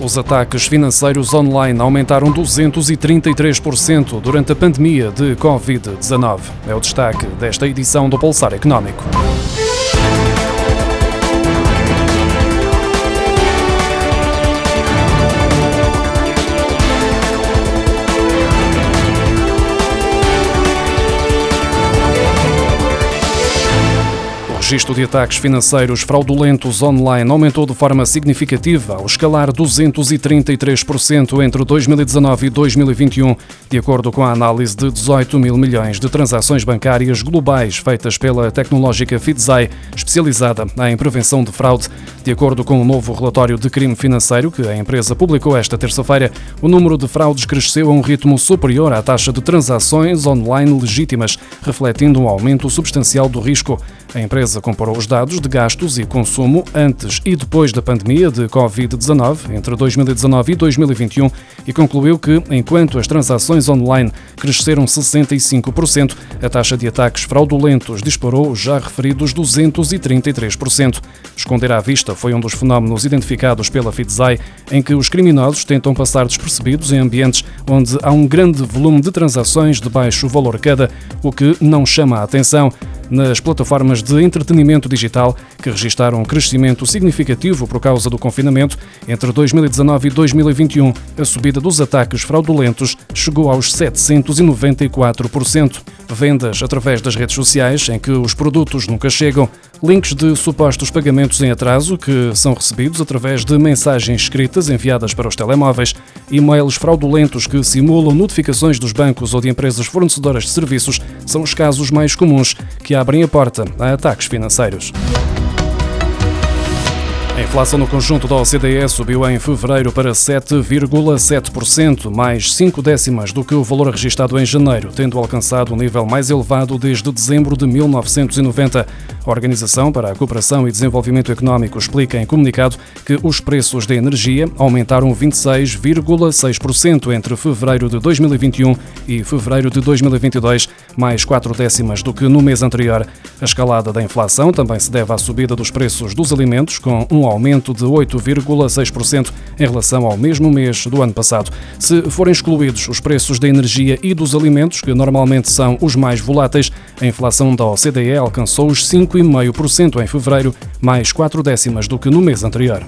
Os ataques financeiros online aumentaram 233% durante a pandemia de Covid-19. É o destaque desta edição do Pulsar Económico. Registro de ataques financeiros fraudulentos online aumentou de forma significativa, ao escalar 233% entre 2019 e 2021, de acordo com a análise de 18 mil milhões de transações bancárias globais feitas pela tecnológica Fidzai, especializada em prevenção de fraude. De acordo com o um novo relatório de crime financeiro que a empresa publicou esta terça-feira, o número de fraudes cresceu a um ritmo superior à taxa de transações online legítimas, refletindo um aumento substancial do risco. A empresa comparou os dados de gastos e consumo antes e depois da pandemia de Covid-19, entre 2019 e 2021, e concluiu que, enquanto as transações online cresceram 65%, a taxa de ataques fraudulentos disparou já referidos 233%. Esconder à vista foi um dos fenómenos identificados pela Fidzai, em que os criminosos tentam passar despercebidos em ambientes onde há um grande volume de transações de baixo valor cada, o que não chama a atenção nas plataformas de entretenimento digital, que registaram um crescimento significativo por causa do confinamento. Entre 2019 e 2021, a subida dos ataques fraudulentos chegou aos 794%. Vendas através das redes sociais, em que os produtos nunca chegam, links de supostos pagamentos em atraso que são recebidos através de mensagens escritas enviadas para os telemóveis, e-mails fraudulentos que simulam notificações dos bancos ou de empresas fornecedoras de serviços são os casos mais comuns que abrem a porta a ataques financeiros. A inflação no conjunto da OCDE subiu em fevereiro para 7,7%, mais 5 décimas do que o valor registrado em janeiro, tendo alcançado o nível mais elevado desde dezembro de 1990. A Organização para a Cooperação e Desenvolvimento Económico explica em comunicado que os preços da energia aumentaram 26,6% entre fevereiro de 2021 e fevereiro de 2022, mais 4 décimas do que no mês anterior. A escalada da inflação também se deve à subida dos preços dos alimentos, com um aumento de 8,6% em relação ao mesmo mês do ano passado. Se forem excluídos os preços da energia e dos alimentos, que normalmente são os mais voláteis, a inflação da OCDE alcançou os 5,5% em fevereiro, mais 4 décimas do que no mês anterior.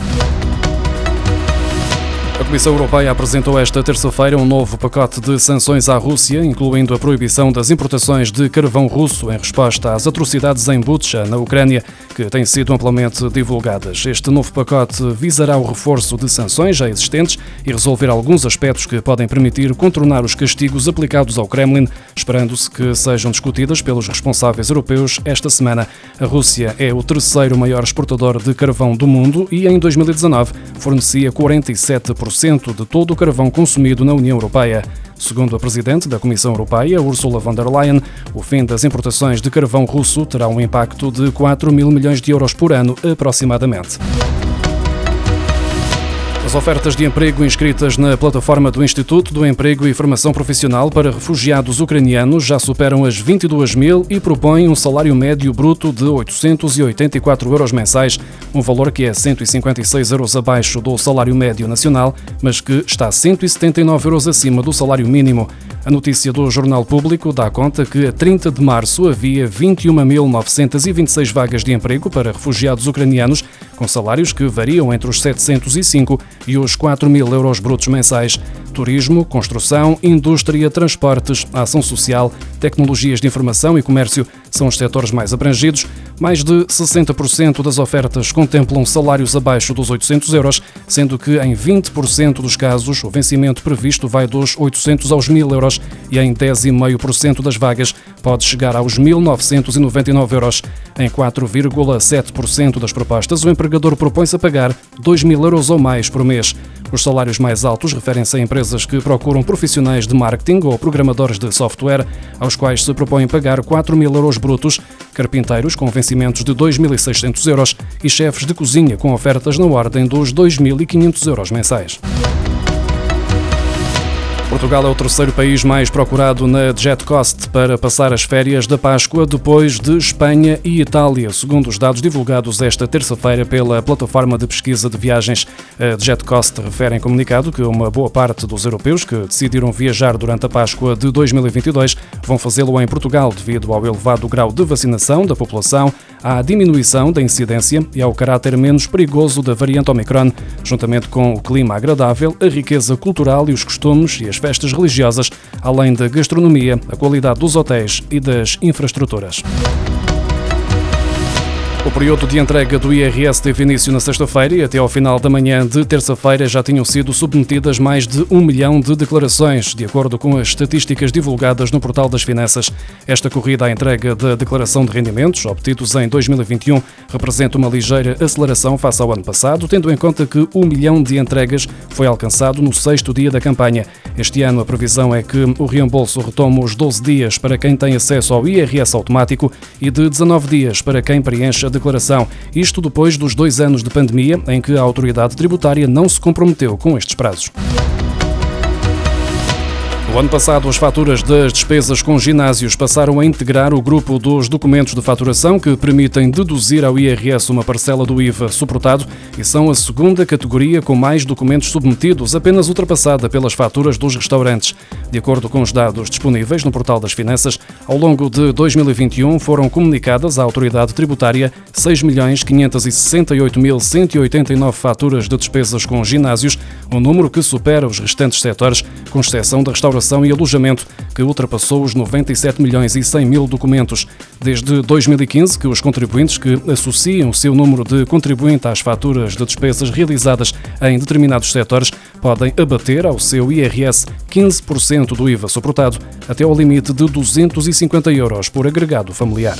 A Comissão Europeia apresentou esta terça-feira um novo pacote de sanções à Rússia, incluindo a proibição das importações de carvão russo em resposta às atrocidades em Bucha, na Ucrânia, que têm sido amplamente divulgadas. Este novo pacote visará o reforço de sanções já existentes e resolver alguns aspectos que podem permitir contornar os castigos aplicados ao Kremlin, esperando-se que sejam discutidas pelos responsáveis europeus esta semana. A Rússia é o terceiro maior exportador de carvão do mundo e, em 2019, fornecia 47% de todo o carvão consumido na União Europeia. Segundo a presidente da Comissão Europeia, Ursula von der Leyen, o fim das importações de carvão russo terá um impacto de 4 mil milhões de euros por ano, aproximadamente. As ofertas de emprego inscritas na plataforma do Instituto do Emprego e Formação Profissional para refugiados ucranianos já superam as 22 mil e propõem um salário médio bruto de 884 euros mensais, um valor que é 156 euros abaixo do salário médio nacional, mas que está 179 euros acima do salário mínimo. A notícia do Jornal Público dá conta que a 30 de março havia 21.926 vagas de emprego para refugiados ucranianos, com salários que variam entre os 705 e os 4 mil euros brutos mensais. Turismo, construção, indústria, transportes, ação social, tecnologias de informação e comércio são os setores mais abrangidos. Mais de 60% das ofertas contemplam salários abaixo dos 800 euros, sendo que em 20% dos casos o vencimento previsto vai dos 800 aos 1000 euros e em 10,5% das vagas pode chegar aos 1.999 euros. Em 4,7% das propostas, o empregador propõe-se a pagar 2.000 euros ou mais por mês. Os salários mais altos referem-se a empresas que procuram profissionais de marketing ou programadores de software, aos quais se propõem pagar 4 mil euros brutos, carpinteiros com vencimentos de 2.600 euros e chefes de cozinha com ofertas na ordem dos 2.500 euros mensais. Portugal é o terceiro país mais procurado na JetCost para passar as férias da Páscoa, depois de Espanha e Itália, segundo os dados divulgados esta terça-feira pela plataforma de pesquisa de viagens. A JetCost refere em comunicado que uma boa parte dos europeus que decidiram viajar durante a Páscoa de 2022 vão fazê-lo em Portugal devido ao elevado grau de vacinação da população, à diminuição da incidência e ao caráter menos perigoso da variante Omicron, juntamente com o clima agradável, a riqueza cultural e os costumes e as festas religiosas, além da gastronomia, a qualidade dos hotéis e das infraestruturas. O período de entrega do IRS teve início na sexta-feira e até ao final da manhã de terça-feira já tinham sido submetidas mais de um milhão de declarações, de acordo com as estatísticas divulgadas no Portal das Finanças. Esta corrida à entrega da declaração de rendimentos, obtidos em 2021, representa uma ligeira aceleração face ao ano passado, tendo em conta que um milhão de entregas foi alcançado no sexto dia da campanha. Este ano a previsão é que o reembolso retome os 12 dias para quem tem acesso ao IRS automático e de 19 dias para quem preenche a declaração. Isto depois dos dois anos de pandemia em que a autoridade tributária não se comprometeu com estes prazos. No ano passado, as faturas das despesas com ginásios passaram a integrar o grupo dos documentos de faturação que permitem deduzir ao IRS uma parcela do IVA suportado e são a segunda categoria com mais documentos submetidos, apenas ultrapassada pelas faturas dos restaurantes. De acordo com os dados disponíveis no Portal das Finanças, ao longo de 2021 foram comunicadas à autoridade tributária 6.568.189 faturas de despesas com ginásios, um número que supera os restantes setores, com exceção da restauração e alojamento, que ultrapassou os 97 milhões e 100 mil documentos. Desde 2015 que os contribuintes que associam o seu número de contribuinte às faturas de despesas realizadas em determinados setores podem abater ao seu IRS 15% do IVA suportado, até ao limite de 250 euros por agregado familiar.